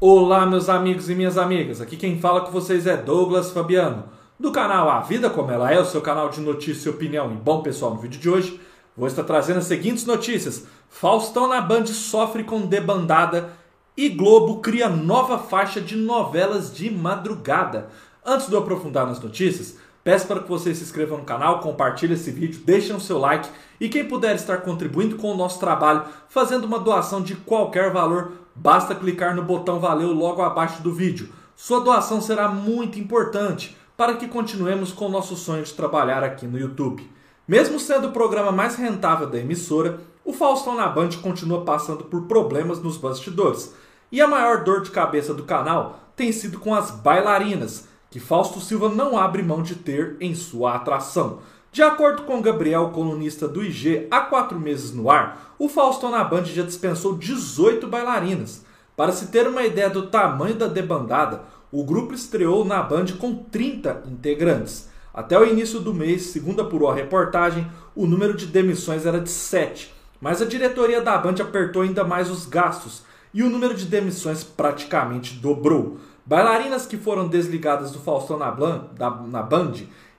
Olá, meus amigos e minhas amigas. Aqui quem fala com vocês é Douglas Fabiano, do canal A Vida Como Ela É, o seu canal de notícia e opinião. E bom, pessoal, no vídeo de hoje vou estar trazendo as seguintes notícias: Faustão na Band sofre com debandada e Globo cria nova faixa de novelas de madrugada. Antes de eu aprofundar nas notícias, peço para que vocês se inscrevam no canal, compartilhem esse vídeo, deixem o seu like e quem puder estar contribuindo com o nosso trabalho, fazendo uma doação de qualquer valor, basta clicar no botão valeu logo abaixo do vídeo. Sua doação será muito importante para que continuemos com o nosso sonho de trabalhar aqui no YouTube. Mesmo sendo o programa mais rentável da emissora, o Faustão na Band continua passando por problemas nos bastidores. E a maior dor de cabeça do canal tem sido com as bailarinas, que Fausto Silva não abre mão de ter em sua atração. De acordo com Gabriel, colunista do IG, há quatro meses no ar, o Faustão na Band já dispensou 18 bailarinas. Para se ter uma ideia do tamanho da debandada, o grupo estreou na Band com 30 integrantes. Até o início do mês, segundo apurou a reportagem, o número de demissões era de 7, mas a diretoria da Band apertou ainda mais os gastos e o número de demissões praticamente dobrou. Bailarinas que foram desligadas do Faustão na, na Band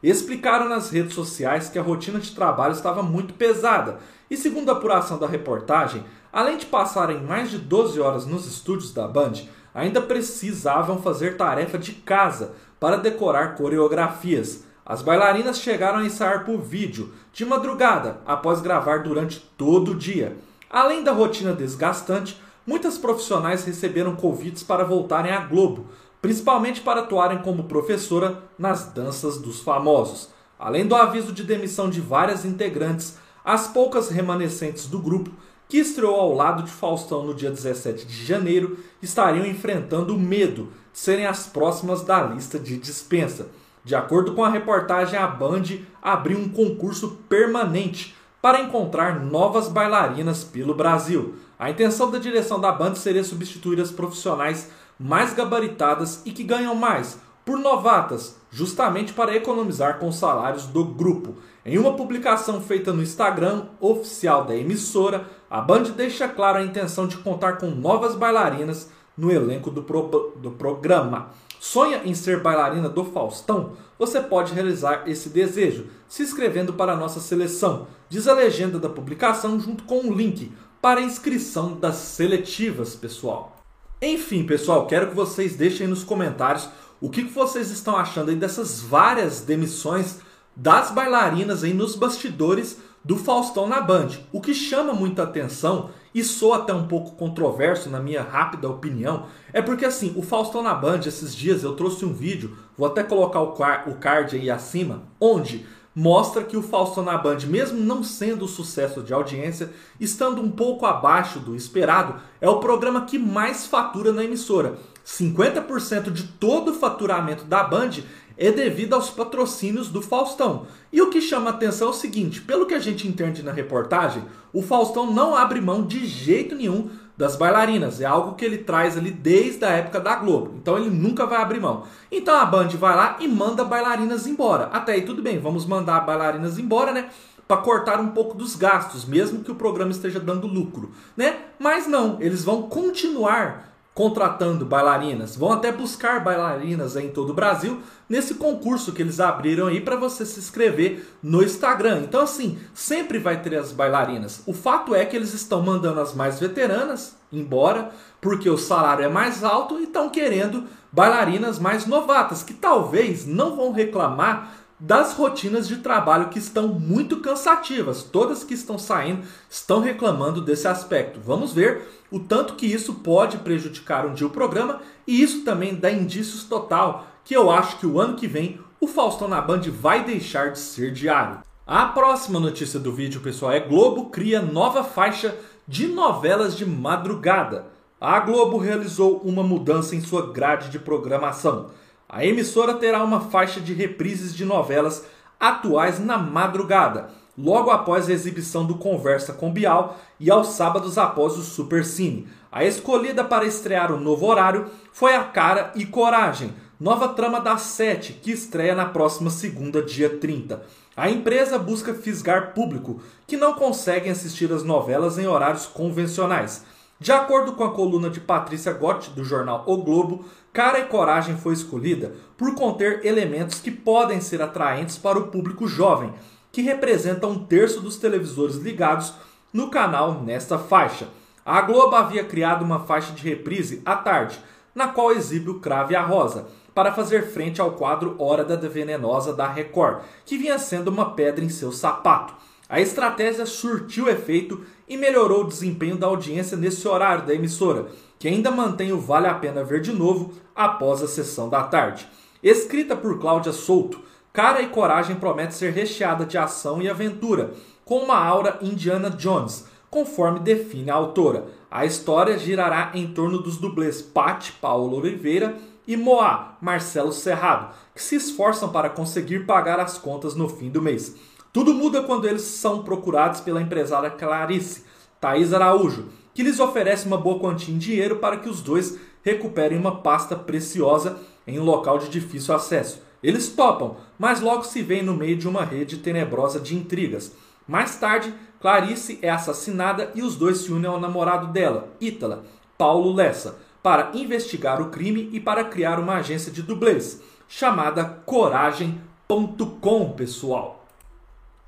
explicaram nas redes sociais que a rotina de trabalho estava muito pesada e, segundo a apuração da reportagem, além de passarem mais de 12 horas nos estúdios da Band, ainda precisavam fazer tarefa de casa para decorar coreografias. As bailarinas chegaram a ensaiar por vídeo, de madrugada, após gravar durante todo o dia. Além da rotina desgastante, muitas profissionais receberam convites para voltarem à Globo, principalmente para atuarem como professora nas danças dos famosos. Além do aviso de demissão de várias integrantes, as poucas remanescentes do grupo, que estreou ao lado de Faustão no dia 17 de janeiro, estariam enfrentando o medo de serem as próximas da lista de dispensa. De acordo com a reportagem, a Band abriu um concurso permanente para encontrar novas bailarinas pelo Brasil. A intenção da direção da Band seria substituir as profissionais mais gabaritadas e que ganham mais por novatas, justamente para economizar com os salários do grupo. Em uma publicação feita no Instagram oficial da emissora, a Band deixa claro a intenção de contar com novas bailarinas no elenco do, pro, do programa. Sonha em ser bailarina do Faustão? Você pode realizar esse desejo se inscrevendo para a nossa seleção. Diz a legenda da publicação junto com um link para a inscrição das seletivas, pessoal. Enfim, pessoal, quero que vocês deixem nos comentários o que vocês estão achando aí dessas várias demissões das bailarinas aí nos bastidores do Faustão na Band. O que chama muita atenção e soa até um pouco controverso na minha rápida opinião, é porque assim, o Faustão na Band esses dias eu trouxe um vídeo, vou até colocar o card aí acima, onde mostra que o Faustão na Band, mesmo não sendo sucesso de audiência, estando um pouco abaixo do esperado, é o programa que mais fatura na emissora. 50% de todo o faturamento da Band é devido aos patrocínios do Faustão. E o que chama atenção é o seguinte: pelo que a gente entende na reportagem, o Faustão não abre mão de jeito nenhum das bailarinas. É algo que ele traz ali desde a época da Globo. Então ele nunca vai abrir mão. Então a Band vai lá e manda bailarinas embora. Até aí tudo bem, vamos mandar bailarinas embora, né? Para cortar um pouco dos gastos, mesmo que o programa esteja dando lucro, né? Mas não, eles vão continuar contratando bailarinas. Vão até buscar bailarinas em todo o Brasil nesse concurso que eles abriram aí para você se inscrever no Instagram. Então assim, sempre vai ter as bailarinas. O fato é que eles estão mandando as mais veteranas embora porque o salário é mais alto e estão querendo bailarinas mais novatas que talvez não vão reclamar das rotinas de trabalho que estão muito cansativas. Todas que estão saindo estão reclamando desse aspecto. Vamos ver o tanto que isso pode prejudicar um dia o programa e isso também dá indícios total que eu acho que o ano que vem o Faustão na Band vai deixar de ser diário. A próxima notícia do vídeo, pessoal, é Globo cria nova faixa de novelas de madrugada. A Globo realizou uma mudança em sua grade de programação. A emissora terá uma faixa de reprises de novelas atuais na madrugada, logo após a exibição do Conversa com Bial e aos sábados após o Super Cine. A escolhida para estrear o novo horário foi A Cara e Coragem, nova trama das sete, que estreia na próxima segunda, dia 30. A empresa busca fisgar público que não conseguem assistir as novelas em horários convencionais. De acordo com a coluna de Patrícia Gotti, do jornal O Globo, Cara e Coragem foi escolhida por conter elementos que podem ser atraentes para o público jovem, que representa um terço dos televisores ligados no canal nesta faixa. A Globo havia criado uma faixa de reprise à tarde, na qual exibe o Crave a Rosa, para fazer frente ao quadro Hora da Venenosa da Record, que vinha sendo uma pedra em seu sapato. A estratégia surtiu efeito e melhorou o desempenho da audiência nesse horário da emissora, que ainda mantém o Vale a Pena Ver de Novo após a sessão da tarde. Escrita por Cláudia Souto, Cara e Coragem promete ser recheada de ação e aventura, com uma aura Indiana Jones, conforme define a autora. A história girará em torno dos dublês Pat, Paulo Oliveira e Moá, Marcelo Serrado, que se esforçam para conseguir pagar as contas no fim do mês. Tudo muda quando eles são procurados pela empresária Clarice, Thaís Araújo, que lhes oferece uma boa quantia em dinheiro para que os dois recuperem uma pasta preciosa em um local de difícil acesso. Eles topam, mas logo se veem no meio de uma rede tenebrosa de intrigas. Mais tarde, Clarice é assassinada e os dois se unem ao namorado dela, Ítala, Paulo Lessa, para investigar o crime e para criar uma agência de dublês, chamada Coragem.com, pessoal.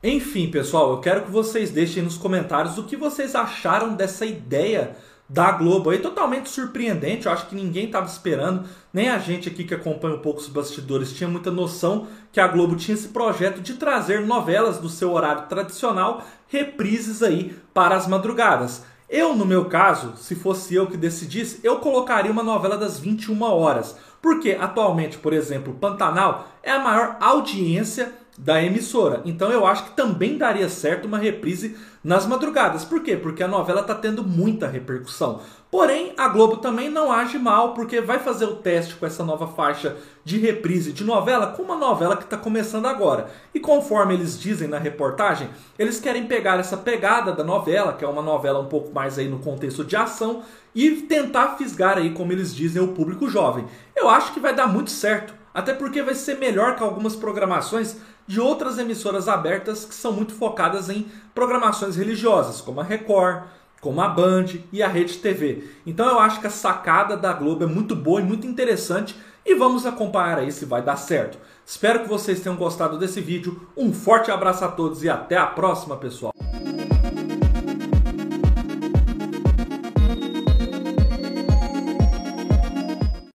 Enfim, pessoal, eu quero que vocês deixem nos comentários o que vocês acharam dessa ideia da Globo aí, totalmente surpreendente. Eu acho que ninguém estava esperando, nem a gente aqui que acompanha um pouco os bastidores tinha muita noção que a Globo tinha esse projeto de trazer novelas do seu horário tradicional, reprises aí para as madrugadas. Eu, no meu caso, se fosse eu que decidisse, eu colocaria uma novela das 21 horas. Porque atualmente, por exemplo, Pantanal é a maior audiência da emissora. Então eu acho que também daria certo uma reprise nas madrugadas. Por quê? Porque a novela está tendo muita repercussão. Porém, a Globo também não age mal, porque vai fazer o teste com essa nova faixa de reprise de novela com uma novela que está começando agora. E conforme eles dizem na reportagem, eles querem pegar essa pegada da novela, que é uma novela um pouco mais aí no contexto de ação, e tentar fisgar aí, como eles dizem, o público jovem. Eu acho que vai dar muito certo. Até porque vai ser melhor que algumas programações de outras emissoras abertas que são muito focadas em programações religiosas, como a Record, como a Band e a Rede TV. Então eu acho que a sacada da Globo é muito boa e muito interessante e vamos acompanhar aí se vai dar certo. Espero que vocês tenham gostado desse vídeo. Um forte abraço a todos e até a próxima, pessoal.